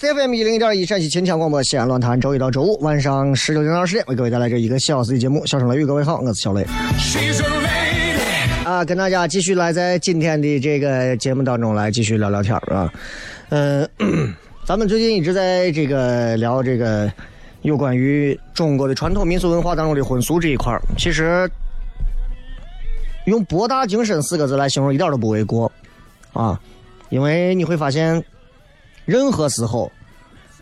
CFM 一零一点一陕西秦腔广播西安论坛，周一到周五晚上十九点到二十点为各位带来这一个小时的节目。笑声雷雨，各位好，我是小雷.啊，跟大家继续来在今天的这个节目当中来继续聊聊天儿啊。嗯、咱们最近一直在这个聊这个有关于中国的传统民俗文化当中的婚俗这一块儿，其实用博大精深四个字来形容一点都不为过啊，因为你会发现。任何时候，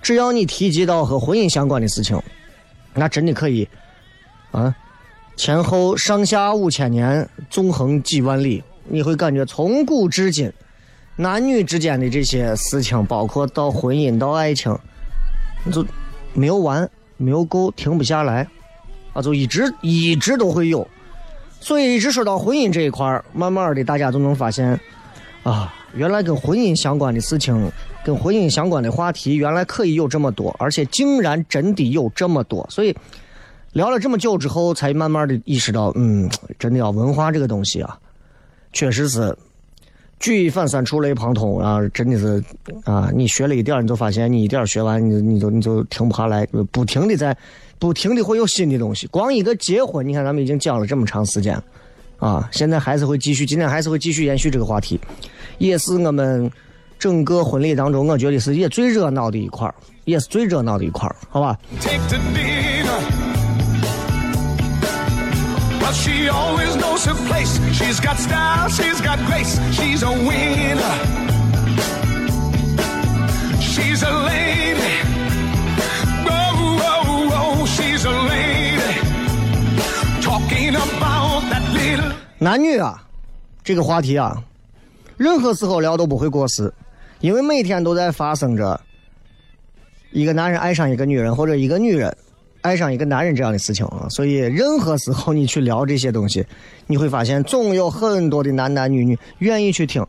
只要你提及到和婚姻相关的事情，那真的可以，啊，前后上下五千年，纵横几万里，你会感觉从古至今，男女之间的这些事情，包括到婚姻到爱情，就没有完，没有够，停不下来，啊，就一直一直都会有。所以一直说到婚姻这一块儿，慢慢的大家都能发现，啊，原来跟婚姻相关的事情。跟婚姻相关的话题，原来可以有这么多，而且竟然真的有这么多，所以聊了这么久之后，才慢慢的意识到，嗯，真的要文化这个东西啊，确实是举一反三，触类旁通啊，真的是啊，你学了一点，你就发现你一点学完，你你就你就停不下来，不停的在，不停的会有新的东西。光一个结婚，你看咱们已经讲了这么长时间，啊，现在还是会继续，今天还是会继续延续这个话题，也是我们。整个婚礼当中，我觉得是也最热闹的一块儿，也是最热闹的一块儿，好吧.男女啊，这个话题啊，任何时候聊都不会过时，因为每天都在发生着一个男人爱上一个女人，或者一个女人爱上一个男人这样的事情啊。所以任何时候你去聊这些东西，你会发现总有很多的男男女女愿意去听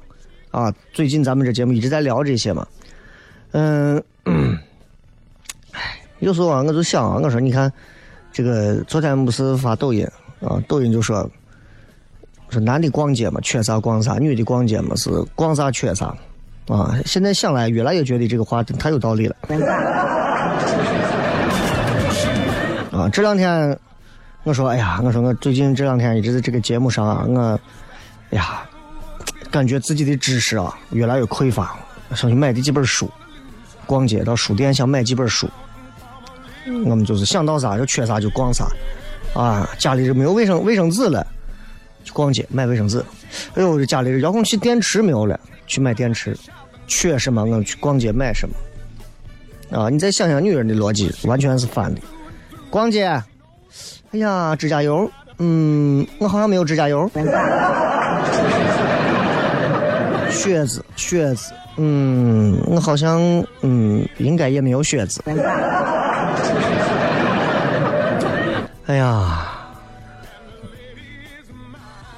啊。最近咱们这节目一直在聊这些嘛，嗯，唉，有时候啊，我就想啊，我说你看这个昨天不是发抖音啊，抖音就说。说男的逛街嘛，缺啥逛啥；女的逛街嘛，是逛啥缺啥。啊，现在想来，越来越觉得这个话太有道理了。啊，这两天我说，哎呀，我说我最近这两天一直在这个节目上啊，我，哎呀，感觉自己的知识啊越来越匮乏，想去买的几本书，逛街到书店想买几本书，我们就是想到啥就缺啥就逛啥，啊，家里这没有卫生卫生纸了，去逛街买卫生纸。哎呦，这家里这遥控器电池没有了，去买电池。缺什么我去逛街买什么。啊，你再想想女人的逻辑，完全是反的。逛街，哎呀，指甲油，嗯，我好像没有指甲油。靴子，靴子，嗯，我好像，嗯，应该也没有靴子。哎呀，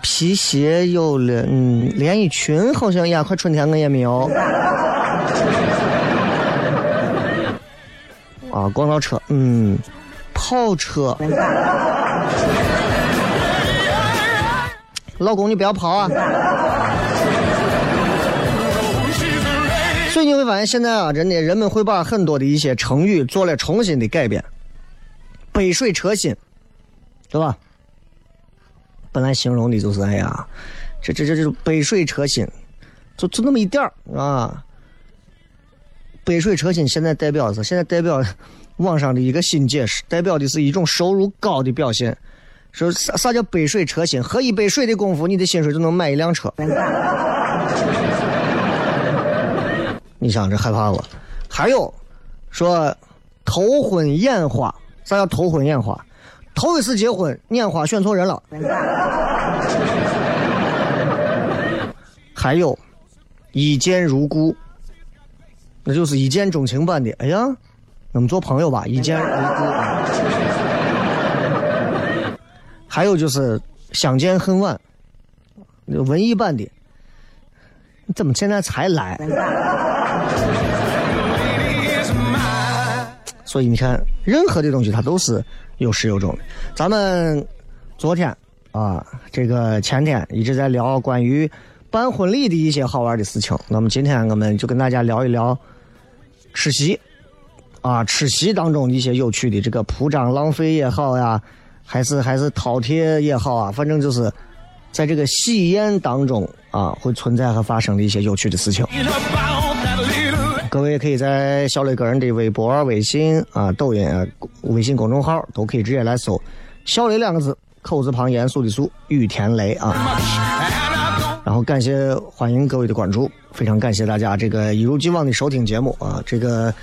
皮鞋有了，嗯，连衣裙好像呀，快春天了也没有。啊，公交车，嗯，跑车。老公，你不要跑啊！所以你会发现，现在啊，真的人们会把很多的一些成语做了重新的改变。杯水车薪，对吧？本来形容的就是哎呀，这这这这杯水车薪，就就那么一点儿啊。杯水车薪现在代表是现在代表网上的一个新解释，代表的是一种收入高的表现。说啥啥叫杯水车薪？喝一杯水的功夫，你的薪水就能买一辆车。你想这害怕不？还有说头昏眼花，啥叫头昏眼花？头一次结婚，眼花选错人了。还有一见如故，那就是一见钟情版的。哎呀，我们做朋友吧，一见如故。还有就是相见恨晚，文艺版的。你怎么现在才来？所以你看，任何的东西它都是有始有终的。咱们昨天啊，这个前天一直在聊关于办婚礼的一些好玩的事情。那么今天我们就跟大家聊一聊吃席啊，吃席当中一些有趣的这个铺张浪费也好呀，还是还是饕餮也好啊，反正就是在这个喜宴当中啊，会存在和发生的一些有趣的事情。各位可以在小磊个人的微博、微信啊、抖音、啊、微信公众号都可以直接来搜“小雷”两个字，口字旁严肃的肃，雨田雷啊。然后感谢欢迎各位的关注，非常感谢大家这个一如既往的收听节目啊。这个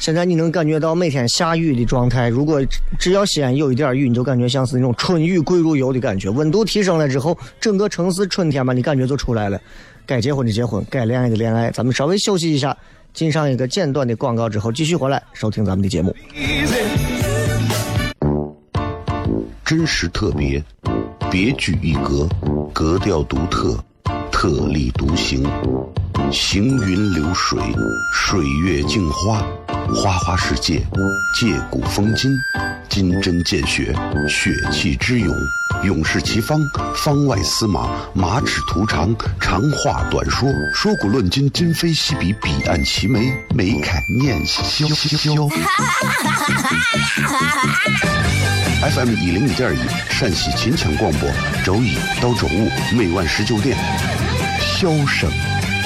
现在你能感觉到每天下雨的状态，如果只要西安有一点雨，你就感觉像是那种春雨贵如油的感觉。温度提升了之后，整个城市春天嘛，你感觉就出来了。该结婚的结婚，该恋爱的恋爱。咱们稍微休息一下。进上一个简短的广告之后，继续回来收听咱们的节目。真实特别，别具一格，格调独特，特立独行，行云流水，水月镜花，花花世界，借古风今，金针见血，血气之勇，勇士齐方，方外司马，马齿徒长，长话短说，说古论今，今非昔比，彼岸齐眉，眉开眼笑。FM 一零一点一，陕西秦腔广播，周一到周五每晚十九点，笑声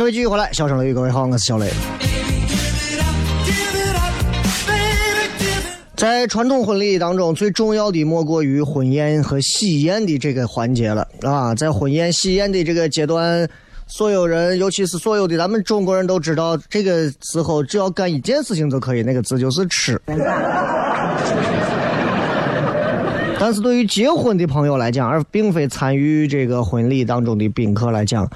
各位继续回来，笑声雷雨，各位好，我是小雷。在传统婚礼当中，最重要的莫过于婚宴和喜宴的这个环节了啊！在婚宴、喜宴的这个阶段，所有人，尤其是所有的咱们中国人都知道，这个时候只要干一件事情就可以，那个字就是吃。但是对于结婚的朋友来讲，而并非参与这个婚礼当中的宾客来讲，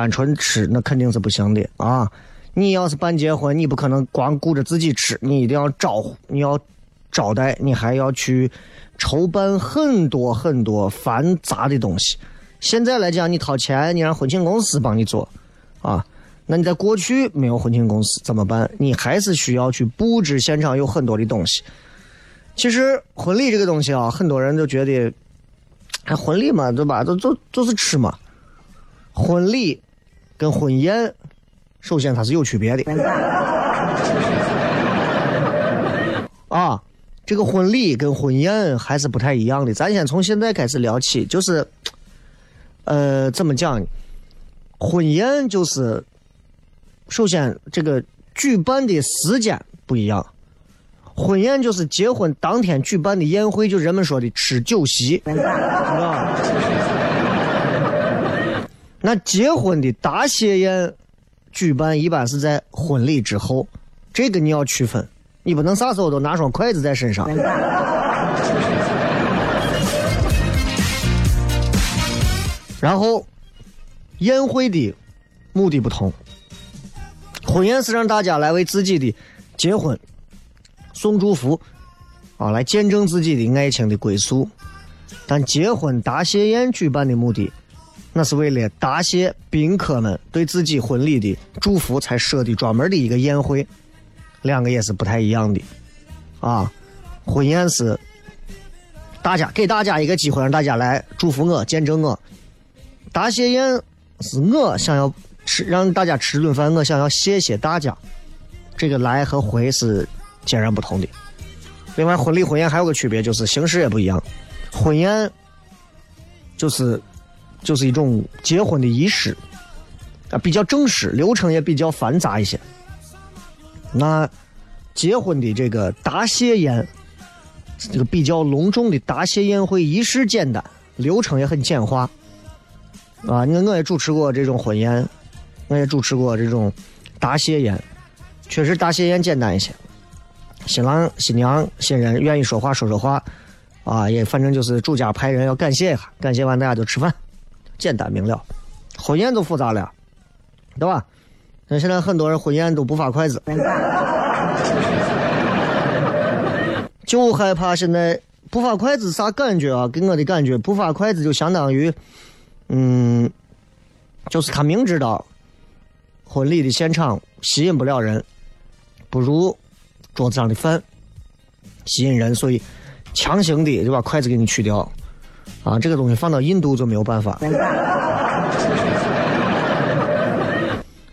单纯吃那肯定是不行的啊！你要是办结婚，你不可能光顾着自己吃，你一定要招呼，你要招待，你还要去筹办很多很多繁杂的东西。现在来讲，你掏钱，你让婚庆公司帮你做，啊，那你在过去没有婚庆公司怎么办？你还是需要去布置现场有很多的东西。其实婚礼这个东西啊，很多人都觉得，哎，婚礼嘛，对吧？就就就是吃嘛。婚礼跟婚宴，首先它是有区别的。啊，这个婚礼跟婚宴还是不太一样的。咱先从现在开始聊起，就是，呃，怎么讲呢？婚宴就是，首先这个举办的时间不一样。婚宴就是结婚当天举办的宴会，就人们说的吃酒席，知道吧？那结婚的答谢宴举办一般是在婚礼之后，这个你要区分，你不能啥时候都拿双筷子在身上。然后，宴会的目的不同，婚宴是让大家来为自己的结婚送祝福，啊，来见证自己的爱情的归宿。但结婚答谢宴举办的目的，那是为了答谢宾客们对自己婚礼的祝福才设的专门的一个宴会，两个也是不太一样的。啊，婚宴是大家给大家一个机会，让大家来祝福我、见证我。答谢宴是我想要吃，让大家吃顿饭，我想要谢谢大家。这个来和回是截然不同的。另外，婚礼、婚宴还有个区别，就是形式也不一样。婚宴就是就是一种结婚的仪式啊，比较正式，流程也比较繁杂一些。那结婚的这个答谢宴，这个比较隆重的答谢宴会，仪式简单，流程也很简化。啊，你看我也主持过这种婚宴，我也主持过这种答谢宴，确实答谢宴简单一些。新郎、新娘、新人愿意说话说说话，啊，也反正就是主家派人要感谢一下，感谢完大家就吃饭，简单明了。婚宴都复杂了，对吧？那现在很多人婚宴都不发筷子，就害怕现在不发筷子啥感觉啊？给我的感觉，不发筷子就相当于，嗯，就是他明知道婚礼的现场吸引不了人，不如桌子上的饭吸引人，所以强行的就把筷子给你去掉。啊，这个东西放到印度就没有办法。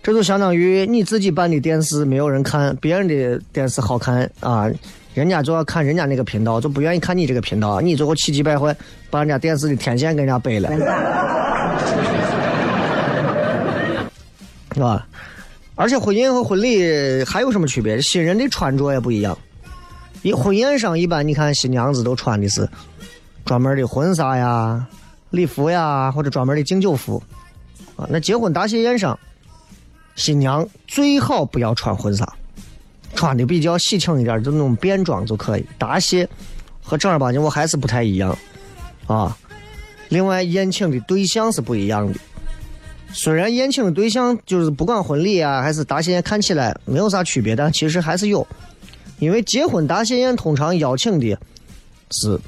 这就相当于你自己办的电视没有人看，别人的电视好看啊，人家就要看人家那个频道，就不愿意看你这个频道，你最后气急败坏把人家电视的天线给人家掰了，是吧？而且婚宴和婚礼还有什么区别？新人的穿着也不一样。一婚宴上一般你看新娘子都穿的是专门的婚纱呀、礼服呀，或者专门的敬酒服啊。那结婚答谢宴上，新娘最好不要穿婚纱，穿的比较喜庆一点，就那种便装就可以。答谢和正儿八经我还是不太一样啊。另外，宴请的对象是不一样的。虽然宴请的对象就是不管婚礼啊还是答谢宴，看起来没有啥区别，但其实还是有。因为结婚答谢宴通常邀请的是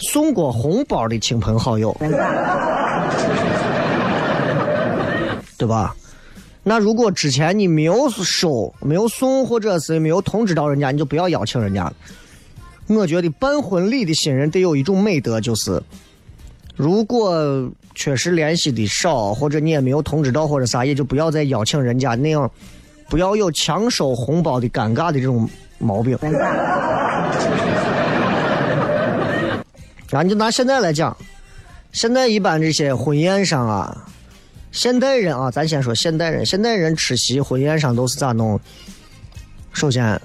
送过红包的亲朋好友，对吧？那如果之前你没有收、没有送，或者是没有通知到人家，你就不要邀请人家。我觉得办婚礼的新人得有一种美德，就是如果确实联系的少，或者你也没有通知到或者啥，也就不要再邀请人家那样，不要有强收红包的尴尬的这种毛病。然后你就拿现在来讲，现在一般这些婚宴上啊，现代人啊，咱先说现代人，现代人吃席婚宴上都是咋弄？首先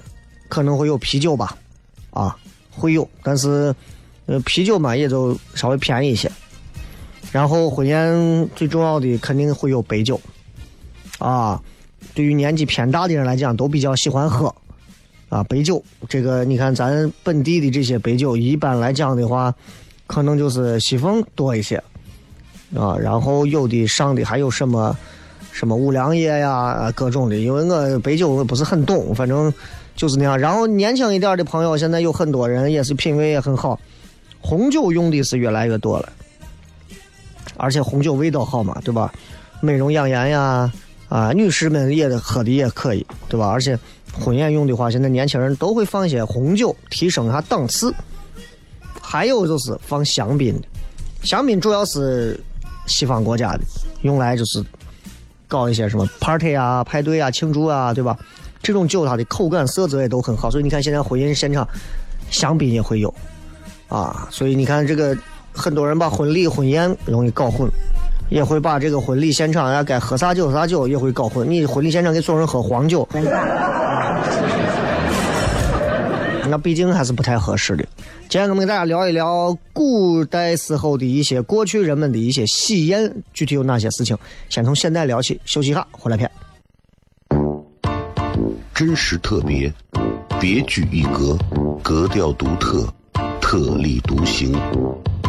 可能会有啤酒吧，啊，会有，但是呃啤酒嘛也就稍微便宜一些。然后婚宴最重要的肯定会有白酒，啊，对于年纪偏大的人来讲都比较喜欢喝，啊，白酒这个你看咱本地的这些白酒，一般来讲的话，可能就是西凤多一些，啊，然后有的上的还有什么什么五粮液呀，啊各种的，因为我白酒不是很懂，反正就是那样。然后年轻一点的朋友，现在有很多人也是品味也很好，红酒用的是越来越多了。而且红酒味道好嘛，对吧？美容养颜呀，啊，女士们也喝的也可以，对吧？而且婚宴用的话，现在年轻人都会放一些红酒，提升一下档次。还有就是放香槟，香槟主要是西方国家的，用来就是搞一些什么 party 啊、派对啊、庆祝啊，对吧？这种酒它的口感、色泽也都很好，所以你看现在婚宴现场香槟也会有啊，所以你看这个。很多人把婚礼、婚宴容易搞混，也会把这个婚礼现场呀该喝啥酒啥酒也会搞混。你婚礼现场给所有人喝黄酒，那毕竟还是不太合适的。今天我们给大家聊一聊古代时候的一些过去人们的一些喜宴，具体有哪些事情？先从现代聊起，休息一下，回来片。真实特别，别具一格，格调独特，特立独行。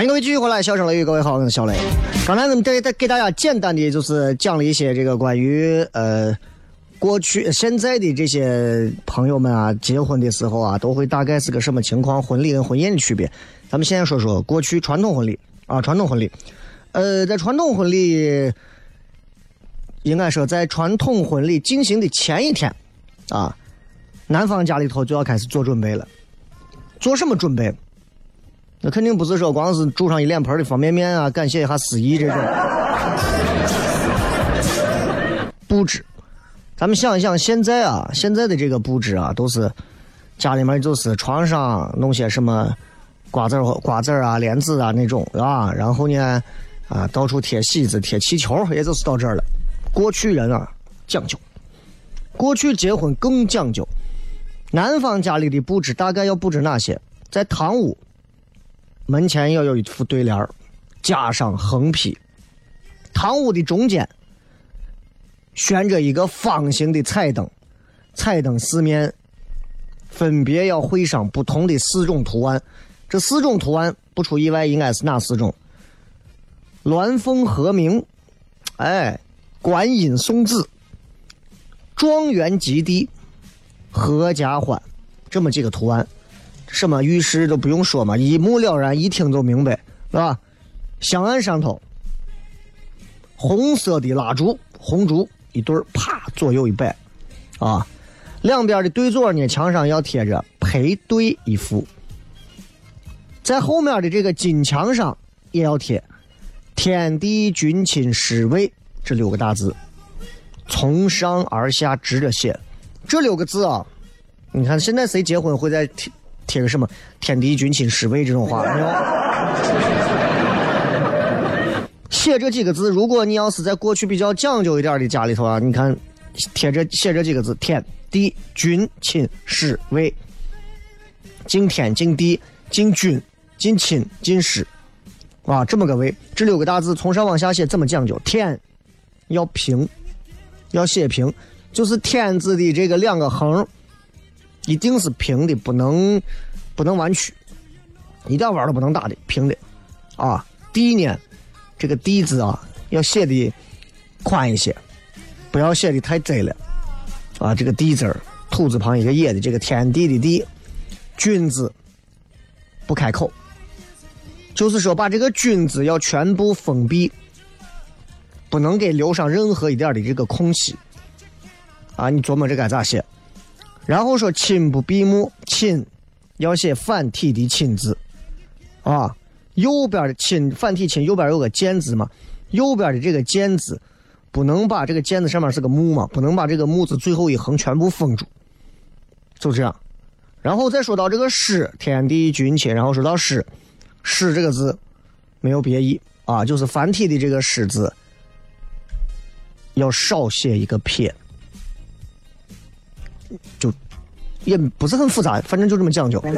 欢迎各位继续回来，笑声雷雨，各位好，我是小雷。刚才我们给给大家简单的就是讲了一些这个关于呃过去现在的这些朋友们啊，结婚的时候啊，都会大概是个什么情况，婚礼跟婚宴的区别。咱们先说说过去传统婚礼啊，传统婚礼。呃，在传统婚礼，应该说在传统婚礼进行的前一天，啊，男方家里头就要开始做准备了。做什么准备？那肯定不是说光是煮上一脸盆的方便面啊，感谢一下司仪这种布置。咱们想一想，现在啊，现在的这个布置啊，都是家里面就是床上弄些什么瓜子儿、瓜子儿啊、莲子啊那种，是吧？然后呢，啊，到处贴喜字、贴气球，也就是到这儿了。过去人啊讲究，过去结婚更讲究。男方家里的布置大概要布置哪些？在堂屋门前要有一副对联儿加上横批。堂屋的中间悬着一个方形的彩灯，彩灯四面分别要绘上不同的四种图案。这四种图案不出意外应该是哪四种？鸾凤和鸣，哎，观音送子，状元及第，合家欢，这么几个图案，什么？浴室都不用说嘛，一目了然，一听就明白，是吧？香案上头，红色的蜡烛，红烛一对儿，啪，左右一摆，啊，两边的对座呢，墙上要贴着“配对”一副，在后面的这个金墙上也要贴“天地君亲师卫”这六个大字，从上而下直着写。这六个字啊，你看现在谁结婚会在贴贴个什么“天地君亲师卫”这种话没有？写这几个字，如果你要是在过去比较讲究一点的家里头啊，你看贴着写这几个字：天地君亲师卫，敬天敬地敬君敬亲敬师，啊，这么个位。这六个大字从上往下写怎么讲究？天要平，要写平，就是天字的这个两个横一定是平的，不能不能弯曲，一点弯都不能打的，平的。啊，地呢？这个“地”字啊，要写的宽一些，不要写的太窄了。啊，这个“地”字儿，土字旁一个“野”的，这个天地的“地”，君字不开口，就是说把这个“君”字要全部封闭，不能给留上任何一点的这个空隙。啊，你琢磨这该咋写？然后说“亲不闭目”，“亲”要写繁体的“亲”字，啊。右边的亲繁体亲右边有个见字嘛，右边的这个见字不能把这个见字上面是个木嘛，不能把这个木字最后一横全部封住，就这样。然后再说到这个师，天地君亲，然后说到师，师这个字没有别意。啊，就是繁体的这个师字要少写一个撇，就也不是很复杂，反正就这么讲究。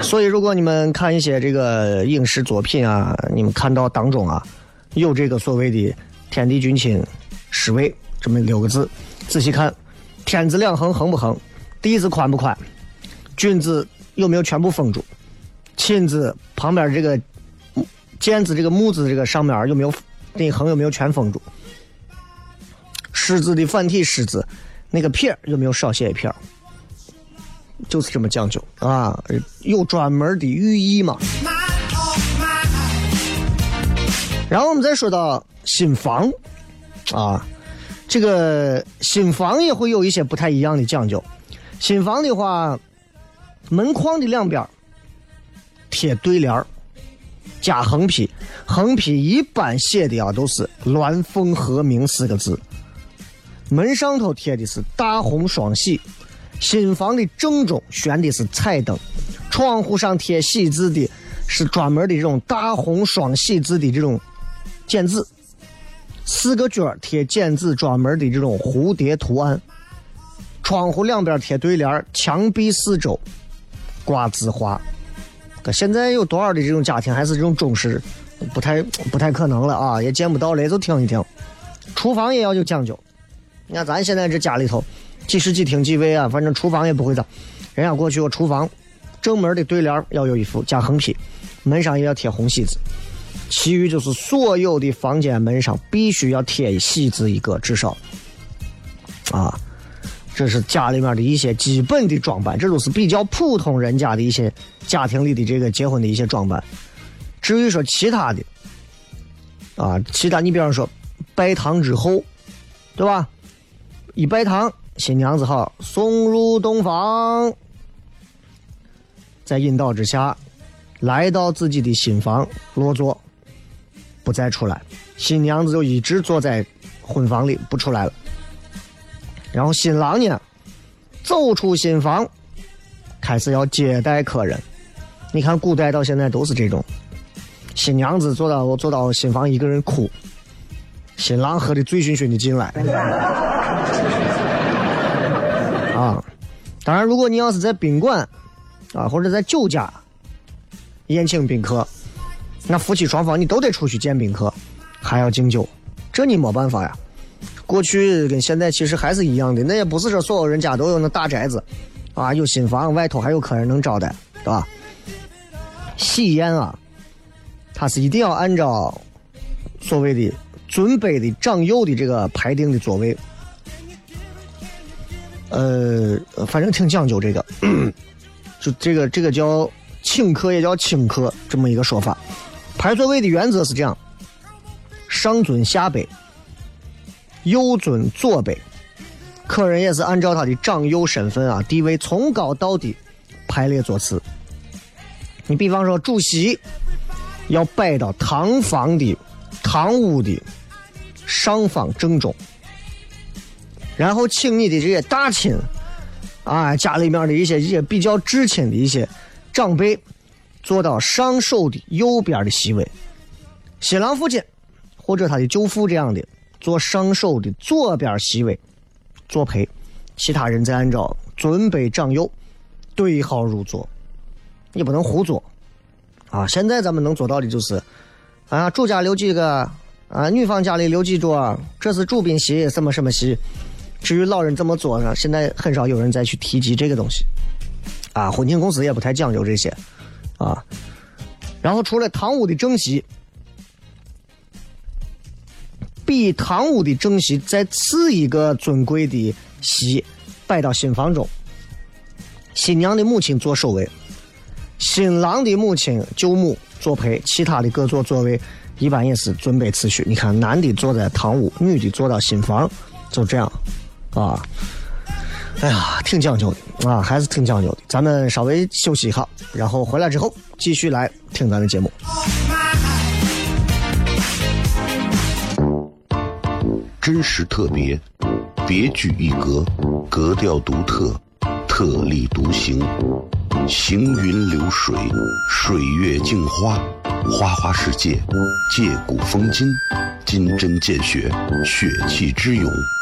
所以，如果你们看一些这个影视作品啊，你们看到当中啊，有这个所谓的“天地君亲师位”这么六个字，仔细看，“天”字两横横不横，“地”字宽不宽，“君”字有没有全部封住，“亲”字旁边这个“见”字这个“木”字这个上面有没有那横有没有全封住，“狮字的繁体“狮”字那个撇有没有少写一撇？就是这么讲究啊，有专门的寓意嘛。然后我们再说到新房啊，这个新房也会有一些不太一样的讲究。新房的话，门框的两边贴对联加横批，横批一般写的啊都是“鸾凤和鸣”四个字，门上头贴的是大红双喜。新房的正中悬的是彩灯，窗户上贴喜字的是专门的这种大红双喜字的这种剪纸，四个角贴剪纸专门的这种蝴蝶图案，窗户两边贴对联，墙壁四周挂字画。可现在有多少的这种家庭还是这种中式，不太不太可能了啊，也见不到了，就听一听。厨房也要有讲究，你看咱现在这家里头。几室几厅几卫啊？反正厨房也不会脏。人家过去我厨房正门的对联要有一副加横批，门上也要贴红喜字。其余就是所有的房间门上必须要贴喜字一个，至少。啊，这是家里面的一些基本的装扮，这都是比较普通人家的一些家庭里的这个结婚的一些装扮。至于说其他的，啊，其他你比方说拜堂之后，对吧？一拜堂。新娘子好，送入洞房，在引导之下，来到自己的新房落座，不再出来。新娘子就一直坐在婚房里不出来了。然后新郎呢，走出新房，开始要接待客人。你看古代到现在都是这种，新娘子坐到坐到新房一个人哭，新郎喝的醉醺醺的进来。啊，当然，如果你要是在宾馆啊或者在酒家宴请宾客，那夫妻双方你都得出去见宾客，还要敬酒，这你没办法呀。过去跟现在其实还是一样的，那也不是说所有人家都有那大宅子，啊，有新房，外头还有客人能招待，对吧？喜宴啊，它是一定要按照所谓的尊卑的长幼的这个排定的座位，呃，反正挺讲究这个，就这个这个叫请客也叫请客这么一个说法。排座位的原则是这样：上尊下卑。右尊左卑，客人也是按照他的长幼身份啊地位从高到低排列座次。你比方说主席要摆到堂房的堂屋的上方正中，然后请你的这些大亲啊家里面的一些一些比较至亲的一些长辈坐到上首的右边的席位，新郎父亲或者他的舅父这样的。坐上首的左边席位，作陪，其他人再按照尊卑长幼对号入座，你不能胡坐啊！现在咱们能做到的就是，啊，主家留几个，啊，女方家里留几桌，这是主宾席，什么什么席。至于老人怎么做呢？现在很少有人再去提及这个东西，啊，婚庆公司也不太讲究这些，啊，然后除了堂屋的正席。比堂屋的正席再次一个尊贵的席摆到新房中，新娘的母亲坐首位，新郎的母亲舅母作陪，其他的各座座位一般也是尊卑次序。你看，男的坐在堂屋，女的坐到新房，就这样，啊，哎呀，挺讲究的啊，还是挺讲究的。咱们稍微休息一下，然后回来之后继续来听咱的节目。真实特别，别具一格，格调独特，特立独行，行云流水，水月镜花，花花世界，借古风今，金针见血，血气之勇，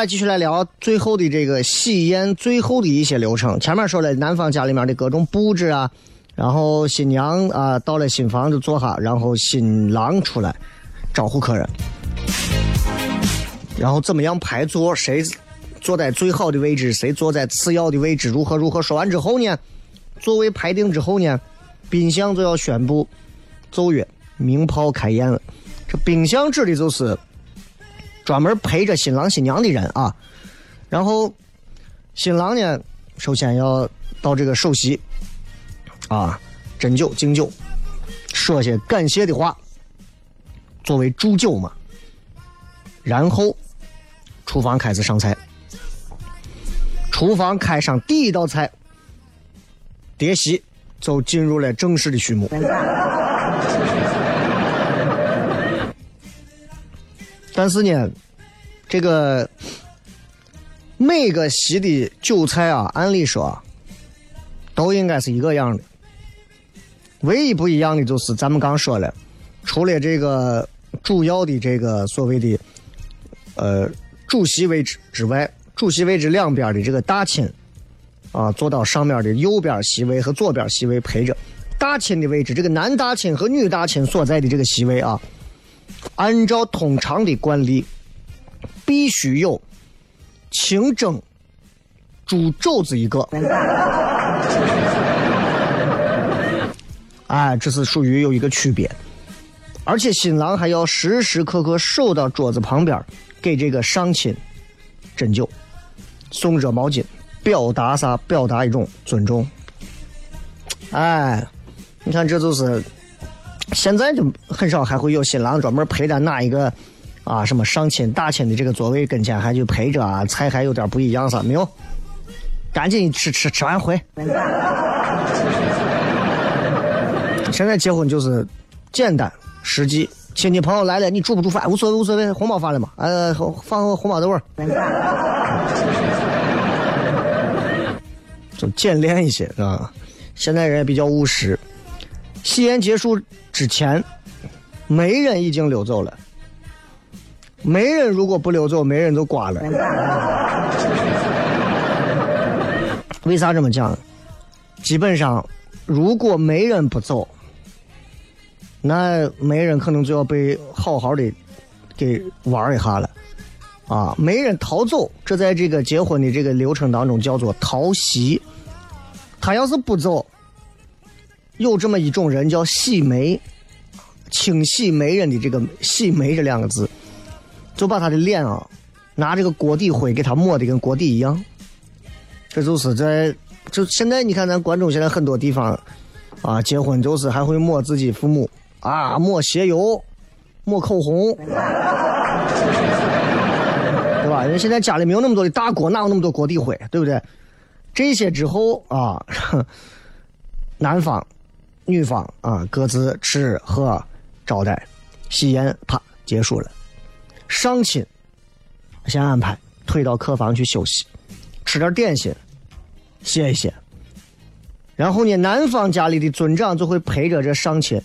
来继续来聊最后的这个喜宴最后的一些流程。前面说了男方家里面的各种布置啊，然后新娘啊到了新房子坐下，然后新郎出来招呼客人，然后怎么样排座，谁坐在最好的位置，谁坐在次要的位置，如何如何。说完之后呢，座位排定之后呢，宾相就要宣布奏乐，鸣炮开宴了。这宾相指的就是。专门陪着新郎新娘的人啊，然后新郎呢首先要到这个首席啊，斟酒敬酒，说些感谢的话，作为祝酒嘛。然后，厨房开始上菜。厨房开上第一道菜，碟席就进入了正式的序幕。但是呢，这个每个席的酒菜啊，按理说都应该是一个样的。唯一不一样的就是咱们刚说了，除了这个主要的这个所谓的呃主席位置之外，主席位置两边的这个大亲啊，坐到上面的右边席位和左边席位陪着。大亲的位置，这个男大亲和女大亲所在的这个席位啊，按照通常的惯例，必须有清蒸猪肘子一个。哎，这是属于有一个区别，而且新郎还要时时刻刻守到桌子旁边，给这个上亲斟酒、送热毛巾，表达啥？表达一种尊重。哎，你看，这就是现在就很少还会有新郎专门陪在哪一个啊什么上亲大亲的这个座位跟前，还就陪着啊，菜还有点不一样啥？没有，赶紧吃吃吃完回。现在结婚就是简单实际，亲戚朋友来了，你煮不煮饭无所谓无所谓，红包发了嘛，呃，放个红包豆儿，就简练一些是吧？现在人也比较务实。喜宴结束之前，媒人已经溜走了。媒人如果不溜走，媒人就挂了。为啥这么讲？基本上，如果媒人不走，那媒人可能就要被好好的给玩一下了。啊，媒人逃走，这在这个结婚的这个流程当中叫做逃席。他要是不走，有这么一种人叫洗眉，清洗媒人的这个“洗眉”这两个字，就把他的脸啊，拿这个锅底灰给他抹的跟锅底一样。这就是在就现在你看咱关中现在很多地方啊，结婚就是还会抹自己父母啊，抹鞋油，抹口红，对吧？因为现在家里没有那么多的大锅，哪有那么多锅底灰，对不对？这些之后啊，男方、女方啊各自吃喝招待，喜宴啪结束了。上亲先安排退到客房去休息，吃点点心，歇一歇。然后呢，男方家里的尊长就会陪着这上亲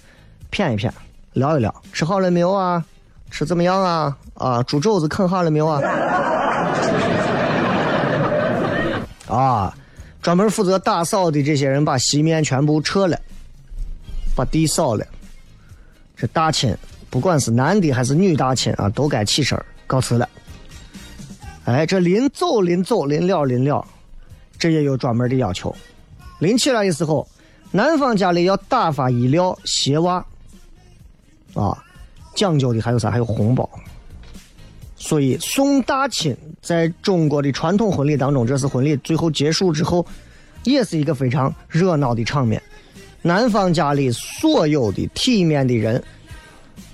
谝一谝，聊一聊，吃好了没有啊？吃怎么样啊？啊，猪肘子啃好了没有啊？啊，专门负责打扫的这些人把席面全部撤了，把地扫了。这大亲，不管是男的还是女大亲啊，都该起身告辞了。哎，这临走临走临了临了，这也有专门的要求。临起来的时候，男方家里要打发衣料、鞋袜，啊，讲究的还有啥？还有红包。所以送大亲在中国的传统婚礼当中，这是婚礼最后结束之后，也是一个非常热闹的场面。男方家里所有的体面的人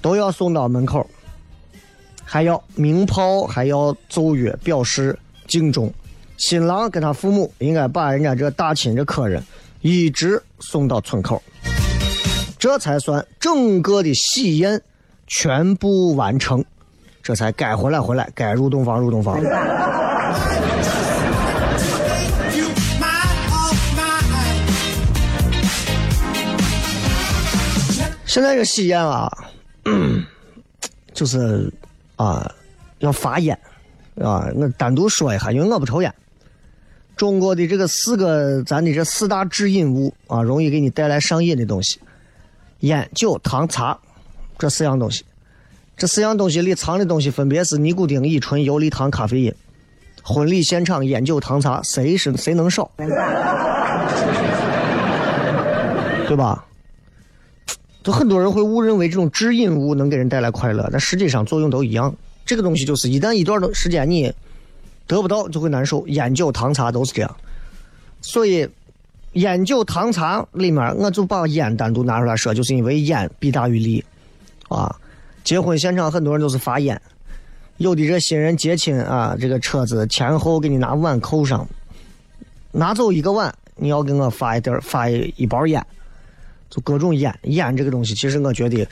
都要送到门口，还要鸣炮，还要奏乐表示敬重。新郎跟他父母应该把人家这大亲这客人一直送到村口，这才算整个的喜宴全部完成。这才该回来回来，该入洞房入洞房。现在这吸烟啊，嗯就是啊，要罚烟啊。我单独说一下，因为我不抽烟。中国的这个四个咱的这四大致瘾物啊，容易给你带来上瘾的东西：烟、酒、糖、茶，这四样东西。这四样东西里藏的东西分别是尼古丁、乙醇、游离糖、咖啡因。婚礼现场烟酒糖茶，谁是谁能少？对吧？就很多人会误认为这种致瘾物能给人带来快乐，但实际上作用都一样。这个东西就是一旦一段的时间你得不到，就会难受。烟酒糖茶都是这样。所以烟酒糖茶里面，我就把烟单独拿出来说，就是因为烟弊大于利啊。结婚现场很多人都是发烟，有的这新人结亲啊，这个车子前后给你拿碗扣上，拿走一个碗，你要给我发一点发一包烟，就各种烟。烟这个东西，其实我觉得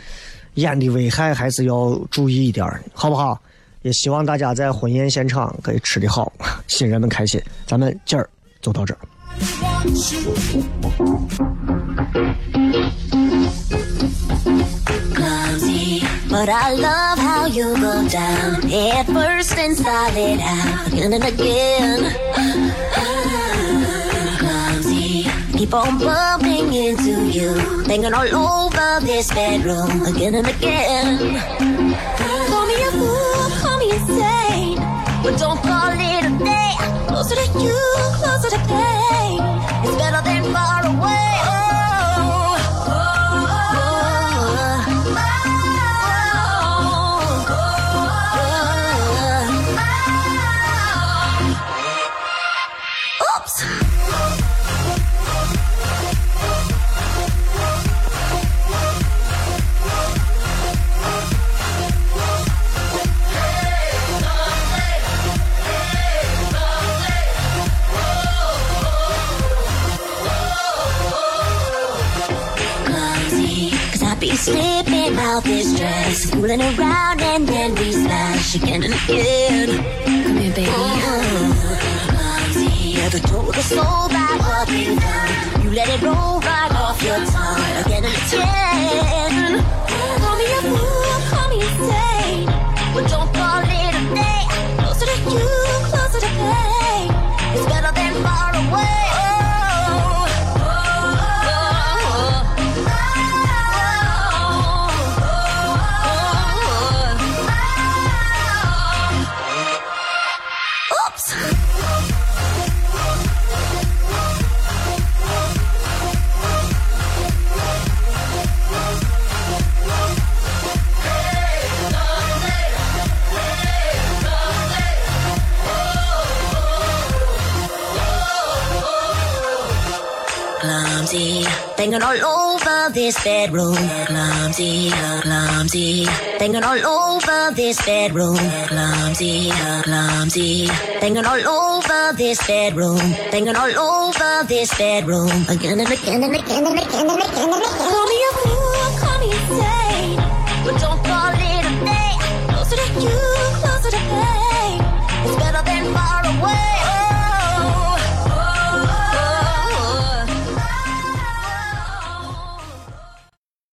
烟的危害还是要注意一点儿，好不好？也希望大家在婚宴现场可以吃的好，新人们开心。咱们今儿就到这儿。want you. But I love how you go down head first and style it out again and again. Keep on bumping into you, banging all over this bedroom again and again. Call me a fool, call me insane, but don't call it a day. Closer to you, closer to pain. It's better than far slipping out this dress, fooling around and then we smash again and again. Come here, baby. clumsy. Yeah, the total soul right up and down. You let it roll right off your tongue again and again. This bedroom. Clumsy, clumsy, banging all over this bedroom. Clumsy, clumsy, banging all over this bedroom. Banging all over this bedroom again and again and again and again and again and again.